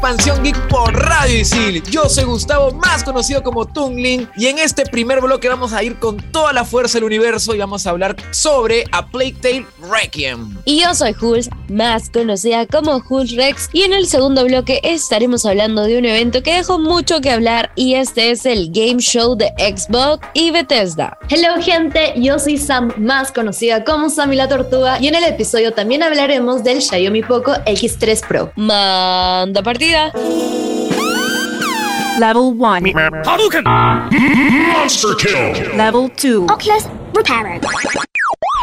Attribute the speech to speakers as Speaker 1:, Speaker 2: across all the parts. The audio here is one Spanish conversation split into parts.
Speaker 1: Expansión Geek por Radio Isil. Yo soy Gustavo, más conocido como Tungling, y en este primer bloque vamos a ir con toda la fuerza del universo y vamos a hablar sobre A Plague Tale Requiem.
Speaker 2: Y yo soy Hulz, más conocida como Hulz Rex, y en el segundo bloque estaremos hablando de un evento que dejó mucho que hablar y este es el Game Show de Xbox y Bethesda.
Speaker 3: Hello gente, yo soy Sam, más conocida como Sammy la Tortuga, y en el episodio también hablaremos del Xiaomi Poco X3 Pro.
Speaker 2: Manda partida.
Speaker 4: Level 1.
Speaker 5: Hadouken! Monster kill!
Speaker 4: Level 2.
Speaker 6: Oculus Repairer.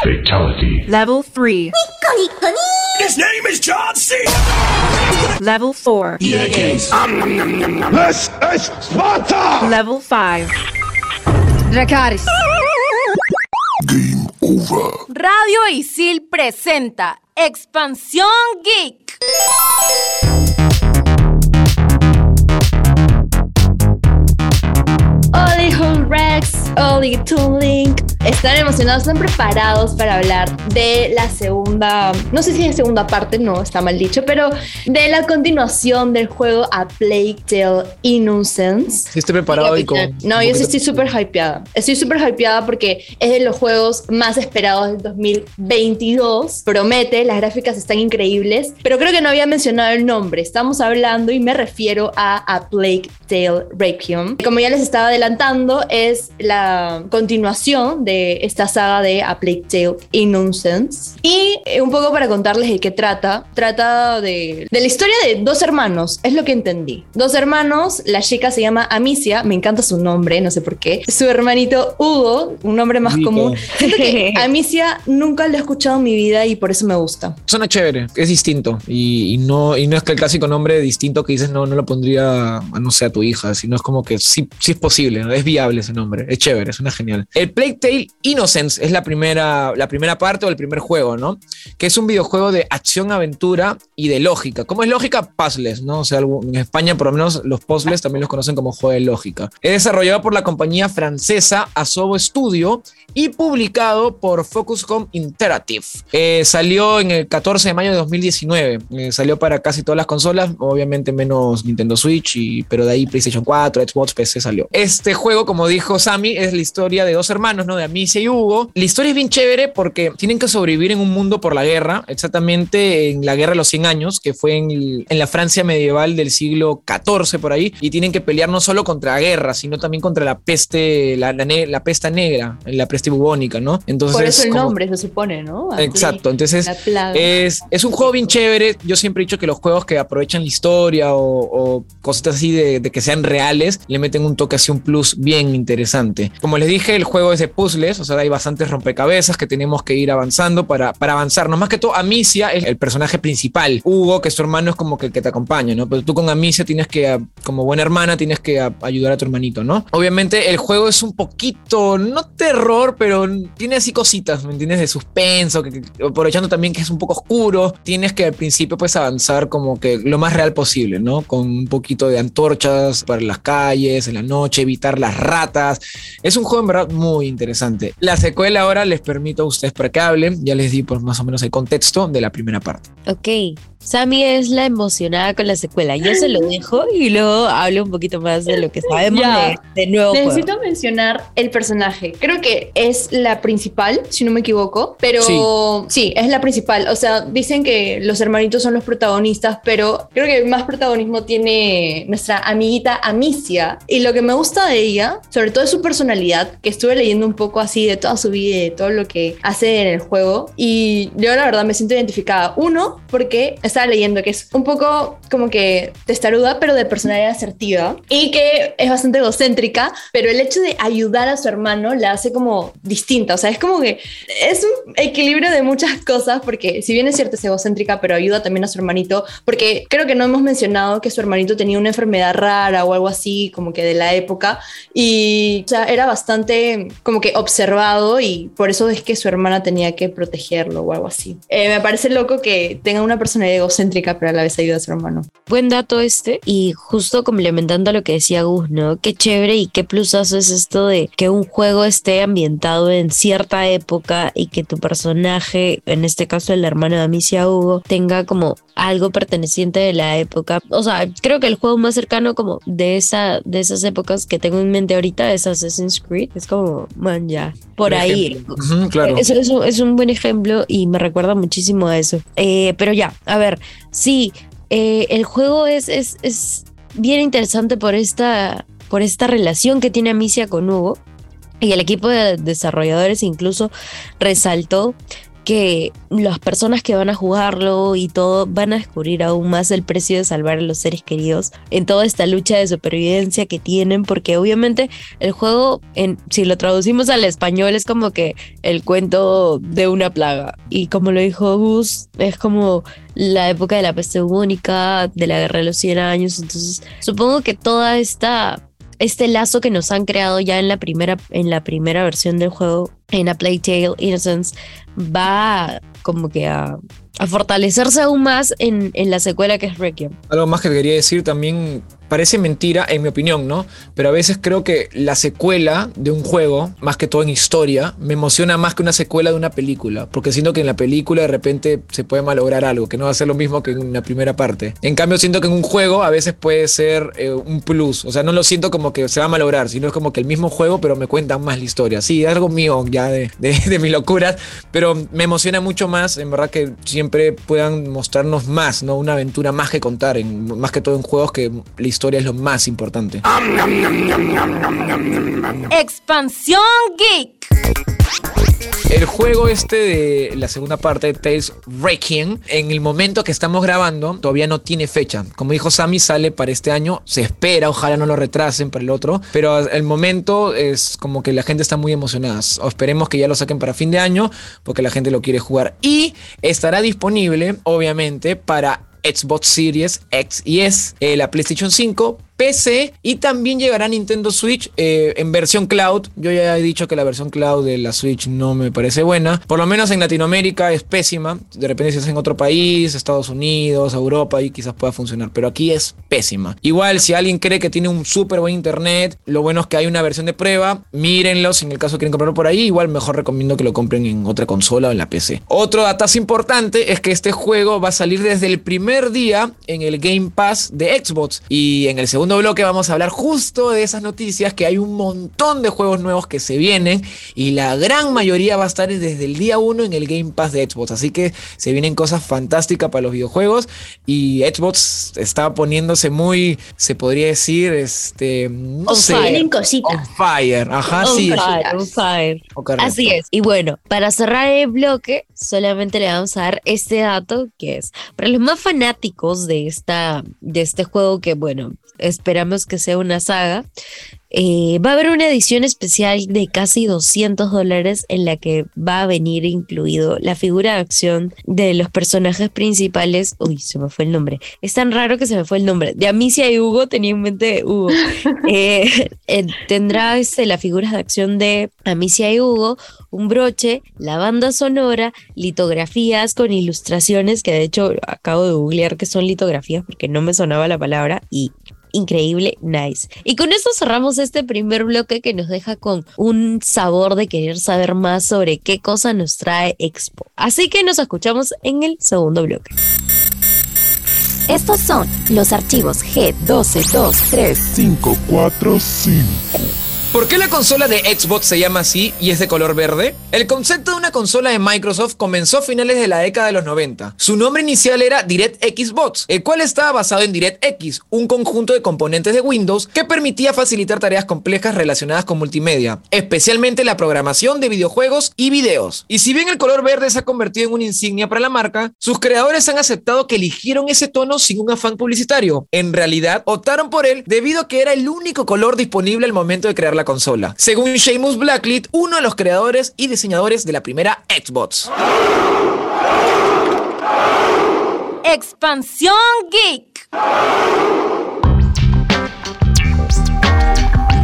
Speaker 5: Fatality.
Speaker 4: Level 3.
Speaker 5: His name is John C.
Speaker 4: Level 4.
Speaker 5: This is Sparta!
Speaker 4: Level 5.
Speaker 6: Dracaris.
Speaker 5: Game over.
Speaker 7: Radio Isil presenta Expansión Geek.
Speaker 3: Rex, only to link. Están emocionados, están preparados para hablar de la segunda, no sé si es segunda parte, no, está mal dicho, pero de la continuación del juego A Plague Tale Innocence.
Speaker 1: Sí, estoy preparado y con.
Speaker 3: No, yo sí estoy súper hypeada. Estoy súper hypeada porque es de los juegos más esperados del 2022. Promete, las gráficas están increíbles, pero creo que no había mencionado el nombre. Estamos hablando y me refiero a A Plague Tale Requiem. Como ya les estaba adelantando, es la continuación de esta saga de A Plague Tale Innocence. Y eh, un poco para contarles de qué trata. Trata de, de la historia de dos hermanos, es lo que entendí. Dos hermanos, la chica se llama Amicia, me encanta su nombre, no sé por qué. Su hermanito Hugo, un nombre más común. Siento que Amicia nunca lo he escuchado en mi vida y por eso me gusta.
Speaker 1: Suena chévere, es distinto. Y, y no, y no es que el clásico nombre distinto que dices no, no lo pondría, a, no sé, a tu hija, sino es como que sí, sí es posible, ¿no? es viable ese nombre. Es chévere, suena genial. El Plague Tale Innocence es la primera, la primera parte o el primer juego, ¿no? Que es un videojuego de acción, aventura y de lógica. ¿Cómo es lógica? Puzzles, ¿no? O sea, en España por lo menos los puzzles también los conocen como juego de lógica. Es desarrollado por la compañía francesa Asobo Studio y publicado por Focuscom Interactive. Eh, salió en el 14 de mayo de 2019. Eh, salió para casi todas las consolas, obviamente menos Nintendo Switch, y, pero de ahí PlayStation 4, Xbox, PC salió. Este juego, como dijo Sammy, es la historia de dos hermanos, ¿no? De Amicia y Hugo. La historia es bien chévere porque tienen que sobrevivir en un mundo por la guerra, exactamente en la guerra de los 100 años, que fue en, el- en la Francia medieval del siglo XIV por ahí, y tienen que pelear no solo contra la guerra, sino también contra la peste, la, la, pesta negra, la peste bubónica, ¿no? Entonces,
Speaker 3: Por eso el
Speaker 1: como-
Speaker 3: nombre se supone, ¿no?
Speaker 1: Exacto, entonces es, es un juego bien chévere. Yo siempre he dicho que los juegos que aprovechan la historia o, o cositas así de, de que sean reales, le meten un toque así, un plus bien interesante. Como les dije, el juego es de o sea, hay bastantes rompecabezas que tenemos que ir avanzando para, para avanzar. No más que todo, Amicia es el personaje principal. Hugo, que es tu hermano, es como que el que te acompaña, ¿no? Pero tú con Amicia tienes que, como buena hermana, tienes que ayudar a tu hermanito, ¿no? Obviamente el juego es un poquito, no terror, pero tiene así cositas, ¿me entiendes? De suspenso, que- aprovechando también que es un poco oscuro, tienes que al principio pues avanzar como que lo más real posible, ¿no? Con un poquito de antorchas para las calles, en la noche, evitar las ratas. Es un juego en verdad muy interesante. La secuela ahora les permito a ustedes para que hablen, ya les di por más o menos el contexto de la primera parte.
Speaker 2: Ok, Sammy es la emocionada con la secuela. Yo se lo dejo y luego hablo un poquito más de lo que sabemos
Speaker 3: Ya.
Speaker 2: de, de nuevo juego.
Speaker 3: Necesito mencionar el personaje. Creo que es la principal, si no me equivoco, pero sí. es la principal. O sea, dicen que los hermanitos son los protagonistas, pero creo que más protagonismo tiene nuestra amiguita Amicia. Y lo que me gusta de ella, sobre todo es su personalidad, que estuve leyendo un poco así de toda su vida y de todo lo que hace en el juego. Y yo la verdad me siento identificada. Uno, porque estaba leyendo que es un poco como que testaruda, pero de personalidad asertiva. Y que es bastante egocéntrica, pero el hecho de ayudar a su hermano la hace como distinta. O sea, es como que es un equilibrio de muchas cosas, porque si bien es cierto es egocéntrica, pero ayuda también a su hermanito, porque creo que no hemos mencionado que su hermanito tenía una enfermedad rara o algo así, como que de la época, y o sea, era bastante como que observado y por eso es que su hermana tenía que protegerlo o algo así. Eh, me parece loco que tenga una personalidad egocéntrica, pero a la vez ayuda a su hermano.
Speaker 2: Buen dato este. Y justo complementando lo que decía Gus, ¿no? Qué chévere y qué plusazo es esto de que un juego esté ambientado en cierta época y que tu personaje, en este caso el hermano de Amicia Hugo, tenga como algo perteneciente de la época. O sea, creo que el juego más cercano como de esa de esas épocas que tengo en mente ahorita es Assassin's Creed. Es como, man, ya, por ahí.
Speaker 1: Ujú, claro.
Speaker 2: Eso, eso es un buen ejemplo y me recuerda muchísimo a eso. Eh, pero ya, a ver, sí, eh, el juego es, es, es bien interesante por esta, por esta relación que tiene Amicia con Hugo. Y el equipo de desarrolladores incluso resaltó que las personas que van a jugarlo y todo van a descubrir aún más el precio de salvar a los seres queridos en toda esta lucha de supervivencia que tienen, porque obviamente el juego, si lo traducimos al español, es como que el cuento de una plaga. Y como lo dijo Gus, es como la época de la peste bubónica, de la guerra de los 100 años, entonces supongo que toda esta este lazo que nos han creado ya en la primera, en la primera versión del juego, en A Plague Tale Innocence, va como que a, a fortalecerse aún más en, en, la secuela que es Requiem.
Speaker 1: Algo más que quería decir también, parece mentira en mi opinión, ¿no? Pero a veces creo que la secuela de un juego, más que todo en historia, me emociona más que una secuela de una película, porque siento que en la película de repente se puede malograr algo, que no va a ser lo mismo que en la primera parte. En cambio, siento que en un juego a veces puede ser eh, un plus, o sea, no lo siento como que se va a malograr, sino es como que el mismo juego, pero me cuentan más la historia. Sí, algo mío ya de, de, de mis locuras, pero me emociona mucho más, en verdad que siempre puedan mostrarnos más, ¿no? Una aventura más que contar, en, más que todo en juegos que la historia es lo más importante.
Speaker 7: Expansión Geek.
Speaker 1: El juego este de la segunda parte de Tales Requiem, en el momento que estamos grabando, todavía no tiene fecha. Como dijo Sammy, sale para este año. Se espera, ojalá no lo retrasen para el otro. Pero el momento es como que la gente está muy emocionada. O esperemos que ya lo saquen para fin de año, porque la gente lo quiere jugar. Y estará disponible, obviamente, para Xbox Series X y S, eh, la PlayStation 5, PC y también llegará Nintendo Switch eh, en versión cloud. Yo ya he dicho que la versión cloud de la Switch no me parece buena. Por lo menos en Latinoamérica es pésima. De repente si es en otro país, Estados Unidos, Europa, y quizás pueda funcionar. Pero aquí es pésima. Igual si alguien cree que tiene un súper buen internet, lo bueno es que hay una versión de prueba. Mírenlo si en el caso quieren comprarlo por ahí. Igual mejor recomiendo que lo compren en otra consola o en la PC. Otro datazo importante es que este juego va a salir desde el primer día en el Game Pass de Xbox. Y en el segundo bloque vamos a hablar justo de esas noticias que hay un montón de juegos nuevos que se vienen y la gran mayoría va a estar desde el día 1 en el Game Pass de Xbox. Así que se vienen cosas fantásticas para los videojuegos y Xbox está poniéndose muy, se podría decir, este, no
Speaker 3: On
Speaker 1: sé,
Speaker 3: fire. cositas.
Speaker 1: on fire. Ajá,
Speaker 2: On
Speaker 1: sí.
Speaker 2: fire, on fire.
Speaker 1: Oh.
Speaker 2: Así es. Y bueno, para cerrar el bloque, solamente le vamos a dar este dato que es para los más fanáticos de esta de este juego que bueno, esperamos que sea una saga. eh, va a haber una edición especial de casi 200 dólares en la que va a venir incluido la figura de acción de los personajes principales. Uy, se me fue el nombre. Es tan raro que se me fue el nombre. De Amicia y Hugo tenía en mente Hugo. Eh, eh, tendrá este, las figuras de acción de Amicia y Hugo, un broche, la banda sonora, litografías con ilustraciones, que de hecho acabo de googlear que son litografías porque no me sonaba la palabra y increíble, nice. Y con esto cerramos este primer bloque que nos deja con un sabor de querer saber más sobre qué cosa nos trae Expo. Así que nos escuchamos en el segundo bloque.
Speaker 8: Estos son los archivos G1223.
Speaker 5: 545.
Speaker 1: ¿Por qué la consola de Xbox se llama así y es de color verde? El concepto de una consola de Microsoft comenzó a finales de la década de los 90. Su nombre inicial era DirectX Box, el cual estaba basado en DirectX, un conjunto de componentes de Windows que permitía facilitar tareas complejas relacionadas con multimedia, especialmente la programación de videojuegos y videos. Y si bien el color verde se ha convertido en una insignia para la marca, sus creadores han aceptado que eligieron ese tono sin un afán publicitario. En realidad, optaron por él debido a que era el único color disponible al momento de crear la consola. Según Seamus Blacklead, uno de los creadores y diseñadores de la primera Xbox.
Speaker 7: Expansión Geek.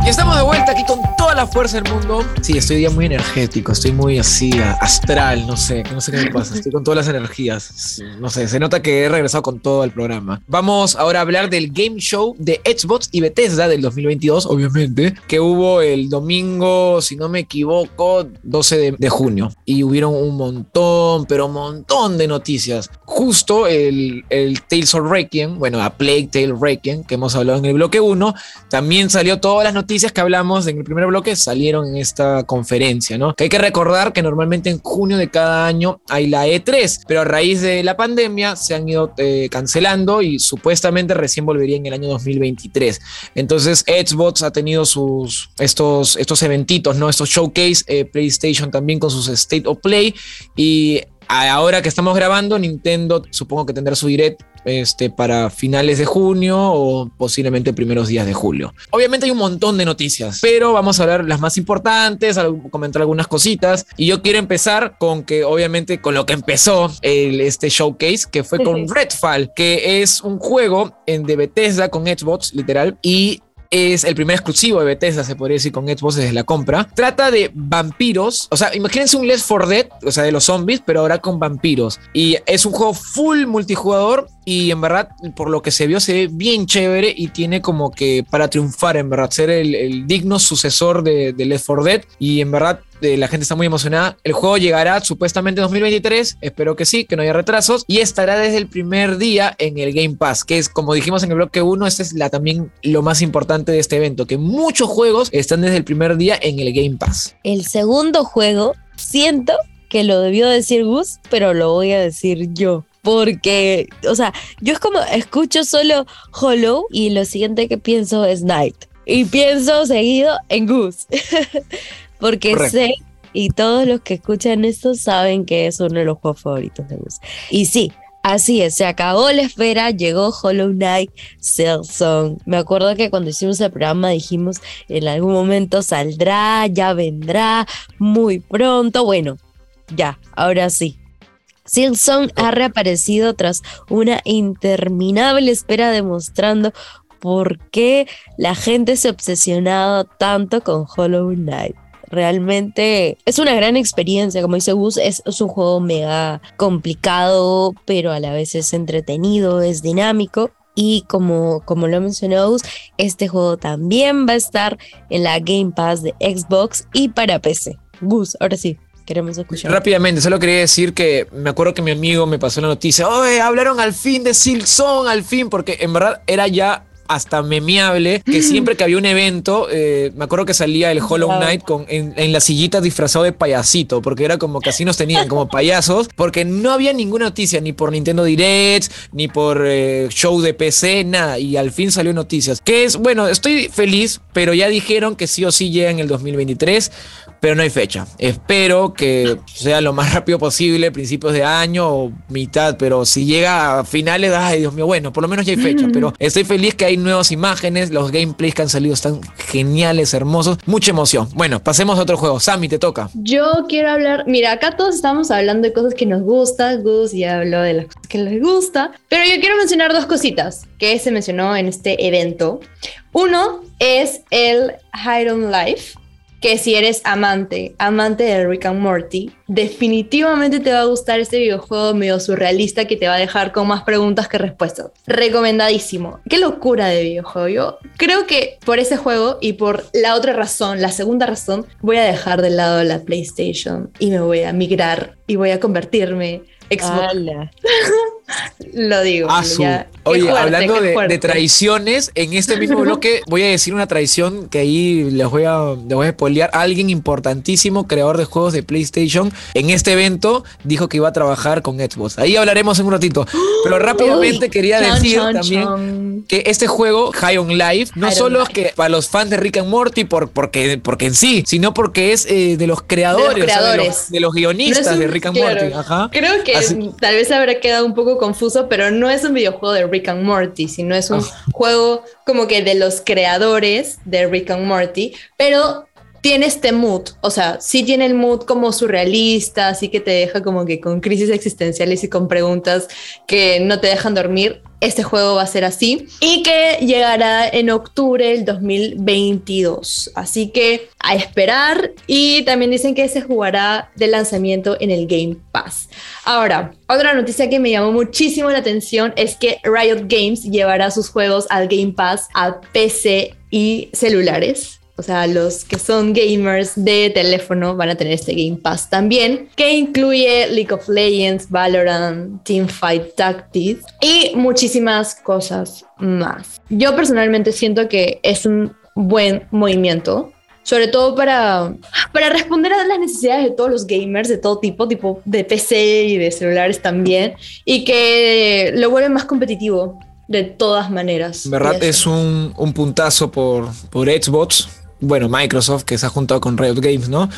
Speaker 1: Y estamos de vuelta aquí con toda la fuerza del mundo. Sí, estoy ya muy energético, estoy muy así, astral, no sé, no sé qué me pasa. Estoy con todas las energías. No sé, se nota que he regresado con todo el programa. Vamos ahora a hablar del Game Show de Xbox y Bethesda del 2022, obviamente, que hubo el domingo, si no me equivoco, 12 de, de junio. Y hubieron un montón, pero un montón de noticias. Justo el, el Tales of Requiem, bueno, a Plague Tale Requiem, que hemos hablado en el bloque 1, también salió todas las noticias que hablamos en el primer bloque salieron en esta conferencia, ¿no? Que hay que recordar que normalmente en junio de cada año hay la E3, pero a raíz de la pandemia se han ido eh, cancelando y supuestamente recién volvería en el año 2023. Entonces Xbox ha tenido sus estos estos eventitos, ¿no? Estos showcase, eh, PlayStation también con sus State of Play y ahora que estamos grabando, Nintendo supongo que tendrá su direct este, para finales de junio o posiblemente primeros días de julio. Obviamente hay un montón de noticias, pero vamos a hablar las más importantes, comentar algunas cositas. Y yo quiero empezar con que, obviamente, con lo que empezó el, este showcase, que fue con Redfall, que es un juego en de Bethesda con Xbox, literal, y es el primer exclusivo de Bethesda, se podría decir, con Xbox desde la compra. Trata de vampiros, o sea, imagínense un Left 4 Dead, o sea, de los zombies, pero ahora con vampiros. Y es un juego full multijugador y en verdad, por lo que se vio, se ve bien chévere y tiene como que para triunfar, en verdad, ser el, digno sucesor de, de Left 4 Dead. Y en verdad, la gente está muy emocionada. El juego llegará supuestamente en 2023, espero que sí, que no haya retrasos, y estará desde el primer día en el Game Pass, que es como dijimos en el bloque 1, este es la, también lo más importante de este evento, que muchos juegos están desde el primer día en el Game Pass.
Speaker 2: El segundo juego, siento que lo debió decir Gus, pero lo voy a decir yo porque, o sea, yo es como escucho solo Hollow y lo siguiente que pienso es Night. Y pienso seguido en Goose. porque sé, y todos los que escuchan esto saben que es uno de los juegos favoritos de Goose. Y sí, Así es, se acabó la espera, llegó Hollow Knight Song. Me acuerdo que cuando hicimos el programa dijimos en algún momento saldrá, ya vendrá, muy pronto. Bueno, ya, ahora sí, Silson ha reaparecido tras una interminable espera demostrando por qué la gente se ha obsesionado tanto con Hollow Knight. Realmente es una gran experiencia, como dice Gus, es, un juego mega complicado, pero a la vez es entretenido, es dinámico. Y como, como lo mencionó Gus, este juego también va a estar en la Game Pass de Xbox y para PC. Gus, ahora sí, queremos escuchar.
Speaker 1: Rápidamente, solo quería decir que me acuerdo que mi amigo me pasó la noticia, oye, hablaron al fin de Silson, al fin, porque en verdad era ya hasta memeable que siempre que había un evento, eh, me acuerdo que salía el Hollow Knight con, en, la sillita disfrazado de payasito, porque era como que así nos tenían como payasos, porque no había ninguna noticia, ni por Nintendo Direct, ni por eh, show de PC, nada, y al fin salió noticias. Que es, bueno, estoy feliz, pero ya dijeron que sí o sí llega en el 2023 pero no hay fecha. Espero que sea lo más rápido posible, principios de año o mitad, pero si llega a finales, ay Dios mío, bueno, por lo menos ya hay fecha, pero estoy feliz que hay nuevas imágenes, los gameplays que han salido están geniales, hermosos, mucha emoción. Bueno, pasemos a otro juego. Sammy, te toca.
Speaker 3: Yo quiero hablar, mira, acá todos estamos hablando de cosas que nos gustan, Gus ya habló de las cosas que les gusta, pero yo quiero mencionar dos cositas que se mencionó en este evento. Uno es el Hide on Life que si eres amante, amante de Rick and Morty, definitivamente te va a gustar este videojuego medio surrealista que te va a dejar con más preguntas que respuestas. Recomendadísimo. Qué locura de videojuego. Yo creo que por ese juego y por la otra razón, la segunda razón, voy a dejar de lado la PlayStation y me voy a migrar y voy a convertirme Xbox. Lo digo.
Speaker 1: Oye, hablando de, traiciones, en este mismo bloque voy a decir una traición que ahí les voy a, les voy a spoilear. Alguien importantísimo, creador de juegos de PlayStation, en este evento dijo que iba a trabajar con Xbox. Ahí hablaremos en un ratito. Pero rápidamente quería decir también que este juego, High on Life, no solo es que para los fans de Rick and Morty, por, porque, porque en sí, sino porque es eh, de los creadores, de los, guionistas de Rick and Morty.
Speaker 3: Creo que tal vez habrá quedado un poco confuso, pero no es un videojuego de Rick and Morty, sino es un ah. juego como que de los creadores de Rick and Morty, pero tiene este mood, o sea, sí tiene el mood como surrealista, así que te deja como que con crisis existenciales y con preguntas que no te dejan dormir. Este juego va a ser así y que llegará en octubre del 2022. Así que a esperar y también dicen que se jugará de lanzamiento en el Game Pass. Ahora, otra noticia que me llamó muchísimo la atención es que Riot Games llevará sus juegos al Game Pass a PC y celulares. O sea, los que son gamers de teléfono van a tener este Game Pass también, que incluye League of Legends, Valorant, Teamfight Tactics y muchísimas cosas más. Yo personalmente siento que es un buen movimiento sobre todo para, para responder a las necesidades de todos los gamers de todo tipo, tipo de PC y de celulares también, y que lo vuelve más competitivo de todas maneras.
Speaker 1: En verdad es un, un puntazo por, por Xbox, bueno, Microsoft, que se ha juntado con Riot Games, ¿no?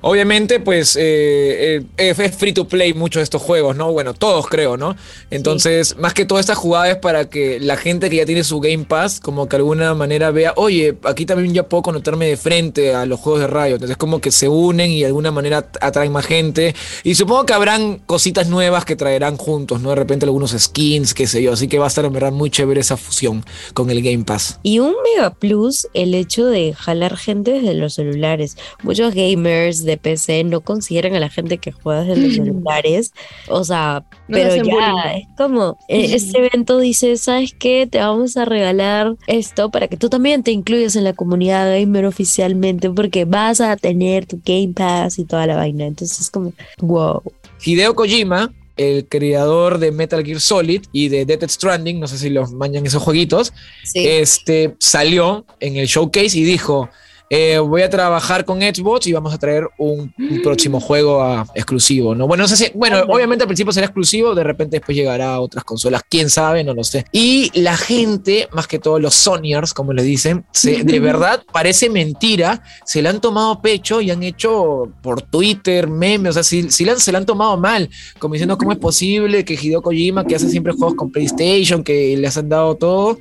Speaker 1: Obviamente, pues eh, eh, es free to play muchos de estos juegos, ¿no? Bueno, todos creo, ¿no? Entonces, más que toda esta jugada es para que la gente que ya tiene su Game Pass, como que de alguna manera vea, oye, aquí también ya puedo conectarme de frente a los juegos de Riot. Entonces, como que se unen y de alguna manera atraen más gente. Y supongo que habrán cositas nuevas que traerán juntos, ¿no? De repente algunos skins, qué sé yo. Así que va a estar en verdad muy chévere esa fusión con el Game Pass.
Speaker 2: Y un mega plus el hecho de jalar gente desde los celulares. Muchos gamers de PC no consideran a la gente que juega desde los celulares. O sea,
Speaker 3: No
Speaker 2: pero ya
Speaker 3: bullying.
Speaker 2: es como, eh, este evento dice, ¿sabes qué? Te vamos a regalar esto para que tú también te incluyas en la comunidad gamer oficialmente porque vas a tener tu Game Pass y toda la vaina. Entonces es como, wow.
Speaker 1: Hideo Kojima, el creador de Metal Gear Solid y de Death Stranding, no sé si los mañan esos jueguitos,
Speaker 2: Sí.
Speaker 1: este, salió en el showcase y dijo, eh, voy a trabajar con Xbox y vamos a traer un, un próximo juego a- exclusivo, ¿no? Bueno, no sé si, bueno, obviamente al principio será exclusivo, de repente después llegará a otras consolas, quién sabe, no lo sé. Y la gente, más que todo los Sonyers, como le dicen, se- de verdad parece mentira, se le han tomado pecho y han hecho por Twitter memes, o sea, si, si le han- se le han tomado mal, como diciendo cómo es posible que Hideo Kojima, que hace siempre juegos con PlayStation, que les han dado todo,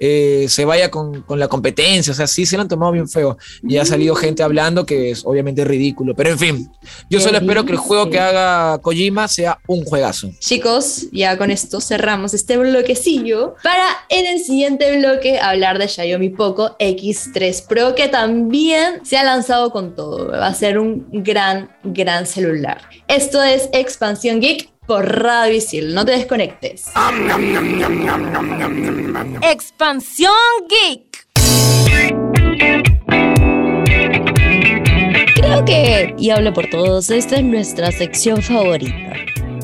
Speaker 1: eh, se vaya con, con la competencia. O sea, sí se lo han tomado bien feo. Y ha salido gente hablando que es obviamente ridículo. Pero en fin, yo solo espero que el juego que haga Kojima sea un juegazo.
Speaker 3: Chicos, ya con esto cerramos este bloquecillo para en el siguiente bloque hablar de Xiaomi Poco X3 Pro que también se ha lanzado con todo. Va a ser un gran, gran celular. Esto es Expansión Geek por Radio Isil. No te desconectes.
Speaker 7: Expansión Geek.
Speaker 2: Creo que, y hablo por todos, esta es nuestra sección favorita,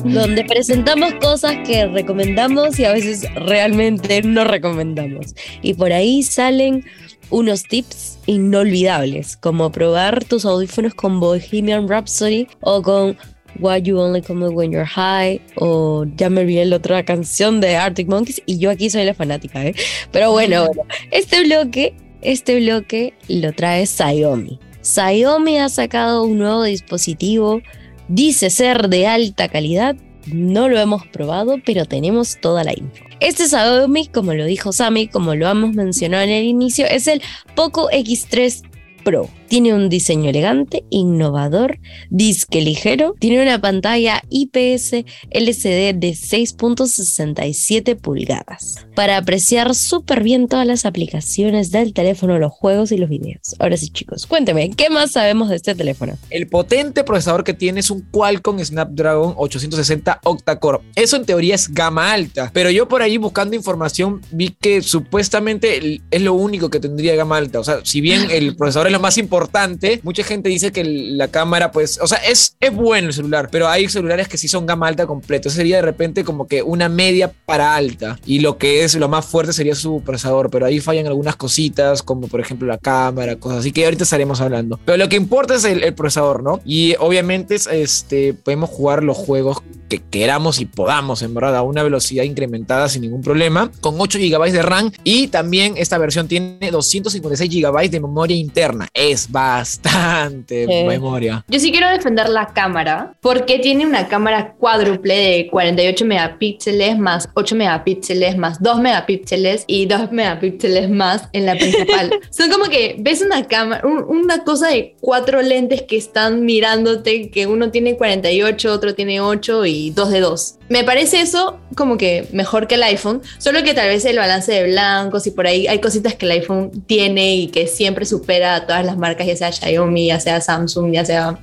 Speaker 2: donde presentamos cosas que recomendamos y a veces realmente no recomendamos. Y por ahí salen unos tips inolvidables, como probar tus audífonos con Bohemian Rhapsody o con Why You Only Come When You're High o ya me olvidé la otra canción de Arctic Monkeys y yo aquí soy la fanática, ¿eh? Pero bueno, bueno, este bloque, este bloque lo trae Xiaomi. Xiaomi ha sacado un nuevo dispositivo, dice ser de alta calidad, no lo hemos probado, pero tenemos toda la info. Este Xiaomi, como lo dijo Sami, como lo hemos mencionado en el inicio, es el Poco X3 Pro. Tiene un diseño elegante, innovador, disque ligero, tiene una pantalla IPS LCD de 6.67 pulgadas para apreciar súper bien todas las aplicaciones del teléfono, los juegos y los videos. Ahora sí, chicos, cuénteme, ¿qué más sabemos de este teléfono?
Speaker 1: El potente procesador que tiene es un Qualcomm Snapdragon 860 octa-core. Eso en teoría es gama alta, pero yo por ahí buscando información vi que supuestamente es lo único que tendría gama alta. O sea, si bien el procesador es lo más importante, mucha gente dice que la cámara, pues, o sea, es, es bueno el celular, pero hay celulares que sí son gama alta completo. Sería de repente como que una media para alta y lo que es lo más fuerte sería su procesador, pero ahí fallan algunas cositas, como por ejemplo la cámara, cosas así que ahorita estaremos hablando. Pero lo que importa es el, el procesador, ¿no? Y obviamente es, este, podemos jugar los juegos que queramos y podamos, en verdad, a una velocidad incrementada sin ningún problema, con 8 GB de RAM y también esta versión tiene 256 GB de memoria interna. Es bastante
Speaker 2: Sí.
Speaker 1: memoria.
Speaker 3: Yo sí quiero defender la cámara porque tiene una cámara cuádruple de 48 megapíxeles más 8 megapíxeles más 2 megapíxeles y 2 megapíxeles más en la principal. Son como que ves una cámara, un- una cosa de cuatro lentes que están mirándote, que uno tiene 48, otro tiene 8 y dos de 2. Me parece eso como que mejor que el iPhone, solo que tal vez el balance de blancos y por ahí hay cositas que el iPhone tiene y que siempre supera a todas las marcas, ya sea Xiaomi, ya sea Samsung, ya sea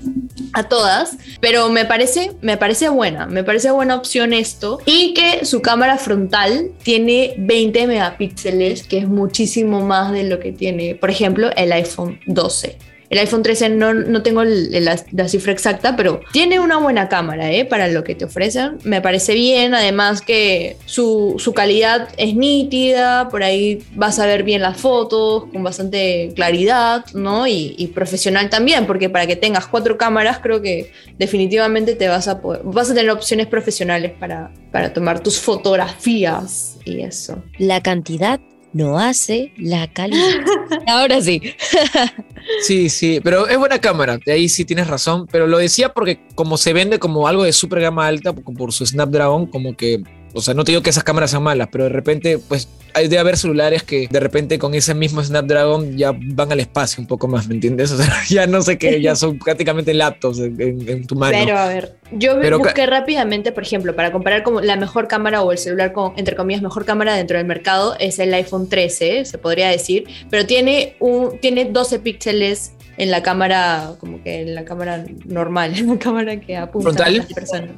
Speaker 3: a todas, pero me parece, me parece buena, me parece buena opción esto y que su cámara frontal tiene 20 megapíxeles, que es muchísimo más de lo que tiene, por ejemplo, el iPhone 12. El iPhone 13 no, no tengo el- la, la cifra exacta, pero tiene una buena cámara ¿eh? para lo que te ofrecen. Me parece bien, además que su, su calidad es nítida, por ahí vas a ver bien las fotos con bastante claridad, ¿no? Y, y profesional también, porque para que tengas cuatro cámaras creo que definitivamente te vas a poder, vas a tener opciones profesionales para, para tomar tus fotografías y eso.
Speaker 2: La cantidad no hace la calidad. Ahora sí.
Speaker 1: Sí, sí, pero es buena cámara, de ahí sí tienes razón, pero lo decía porque como se vende como algo de super gama alta por, por su Snapdragon, como que, o sea, no te digo que esas cámaras sean malas, pero de repente, pues hay de haber celulares que de repente con ese mismo Snapdragon ya van al espacio un poco más, ¿me entiendes? O sea, ya no sé qué, ya son prácticamente laptops en, en- en tu mano.
Speaker 3: Pero a ver, yo
Speaker 1: Pero
Speaker 3: busqué rápidamente, por ejemplo, para comparar como la mejor cámara o el celular con, entre comillas, mejor cámara dentro del mercado, es el iPhone 13, se podría decir, pero tiene, un, tiene 12 píxeles en la cámara, como que en la cámara normal, en la cámara que apunta
Speaker 1: ¿Frontal?
Speaker 3: a las personas.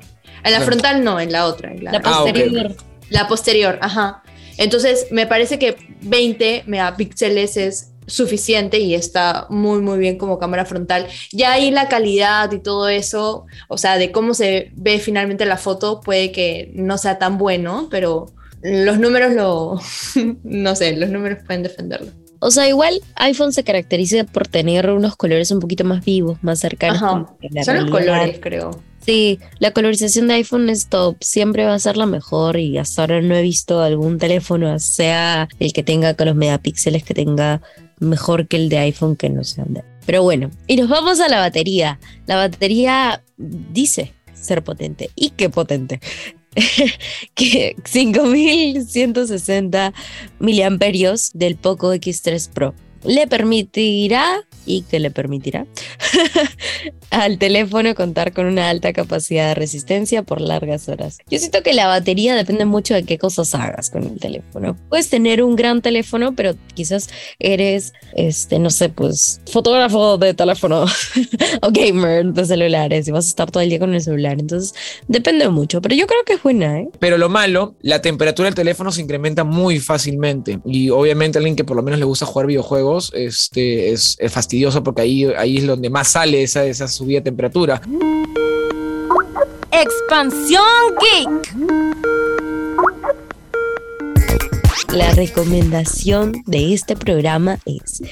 Speaker 3: En la
Speaker 1: Ah.
Speaker 3: frontal no, en la otra. en la,
Speaker 2: La
Speaker 1: Ah,
Speaker 2: posterior.
Speaker 3: la posterior, ajá. Entonces, me parece que 20 megapíxeles es suficiente y está muy, muy bien como cámara frontal. Ya ahí la calidad y todo eso, o sea, de cómo se ve finalmente la foto, puede que no sea tan bueno, pero los números lo, no sé, los números pueden defenderlo.
Speaker 2: O sea, igual iPhone se caracteriza por tener unos colores un poquito más vivos, más cercanos.
Speaker 3: Ajá. Son los colores, creo.
Speaker 2: Sí, la colorización de iPhone es top, siempre va a ser la mejor y hasta ahora no he visto algún teléfono, sea el que tenga con los megapíxeles que tenga mejor que el de iPhone que no sea de. Pero bueno, y nos vamos a la batería. La batería dice ser potente. ¿Y qué potente? que 5160 miliamperios del Poco X3 Pro. Le permitirá, y que le permitirá, al teléfono contar con una alta capacidad de resistencia por largas horas. Yo siento que la batería depende mucho de qué cosas hagas con el teléfono. Puedes tener un gran teléfono, pero quizás eres, este, no sé, pues fotógrafo de teléfono o gamer de celulares y vas a estar todo el día con el celular. Entonces, depende mucho, pero yo creo que es buena, ¿eh?
Speaker 1: Pero lo malo, la temperatura del teléfono se incrementa muy fácilmente. Y obviamente alguien que por lo menos le gusta jugar videojuegos este, es, es fastidioso porque ahí, ahí es donde más sale esa, esa subida de temperatura.
Speaker 7: Expansión Geek.
Speaker 2: La recomendación de este programa es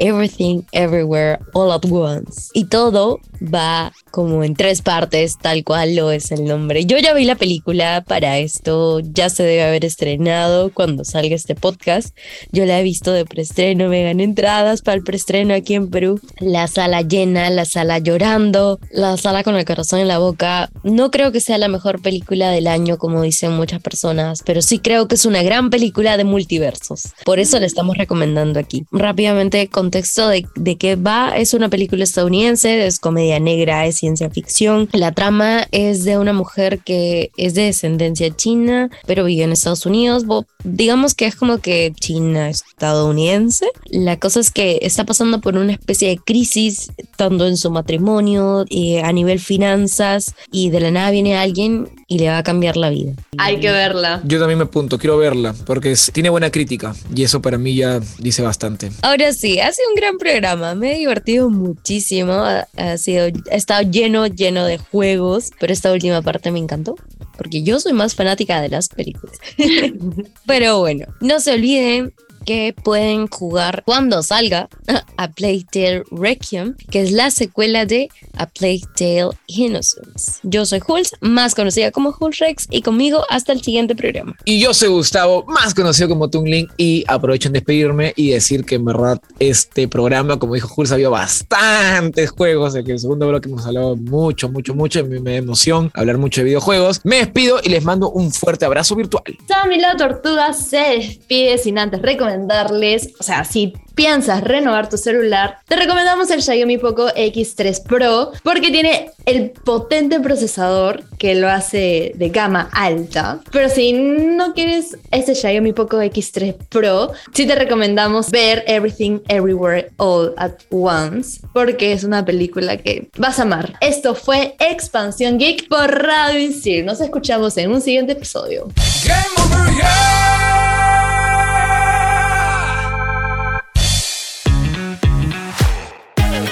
Speaker 2: Everything Everywhere All at Once. Y todo va como en tres partes, tal cual lo es el nombre. Yo ya vi la película para esto, ya se debe haber estrenado cuando salga este podcast. Yo la he visto de preestreno, me gané entradas para el preestreno aquí en Perú. La sala llena, la sala llorando, la sala con el corazón en la boca. No creo que sea la mejor película del año, como dicen muchas personas, pero sí creo que es una gran película de multiversos. Por eso la estamos recomendando aquí. Rápidamente, contexto de, de qué va. Es una película estadounidense, es comedia negra, es ciencia ficción. La trama es de una mujer que es de descendencia china, pero vive en Estados Unidos. Digamos que es como que China estadounidense. La cosa es que está pasando por una especie de crisis, tanto en su matrimonio, y a nivel finanzas, y de la nada viene alguien y le va a cambiar la vida.
Speaker 3: Hay que verla.
Speaker 1: Yo también me apunto, quiero verla porque es- tiene buena crítica y eso para mí ya dice bastante.
Speaker 2: Ahora sí, ha sido un gran programa, me he divertido muchísimo, ha, ha sido, ha estado lleno, lleno de juegos, pero esta última parte me encantó, porque yo soy más fanática de las películas. pero bueno, no se olviden que pueden jugar cuando salga a Plague Tale Requiem, que es la secuela de A Plague Tale Innocence. Yo soy Jules, más conocida como Jules Rex, y conmigo hasta el siguiente programa.
Speaker 1: Y yo soy Gustavo, más conocido como Tungling, y aprovecho en despedirme y decir que en verdad este programa, como dijo Jules, había bastantes juegos, de que el segundo bloque hemos hablado mucho, mucho, mucho, y me, me da emoción hablar mucho de videojuegos. Me despido y les mando un fuerte abrazo virtual.
Speaker 3: Sammy la Tortuga se despide sin antes recomendar recomendarles, o sea, si piensas renovar tu celular, te recomendamos el Xiaomi Poco X3 Pro porque tiene el potente procesador que lo hace de gama alta. Pero si no quieres ese Xiaomi Poco X3 Pro, sí te recomendamos ver Everything Everywhere All at Once porque es una película que vas a amar. Esto fue Expansión Geek por Radio Isil. Nos escuchamos en un siguiente episodio.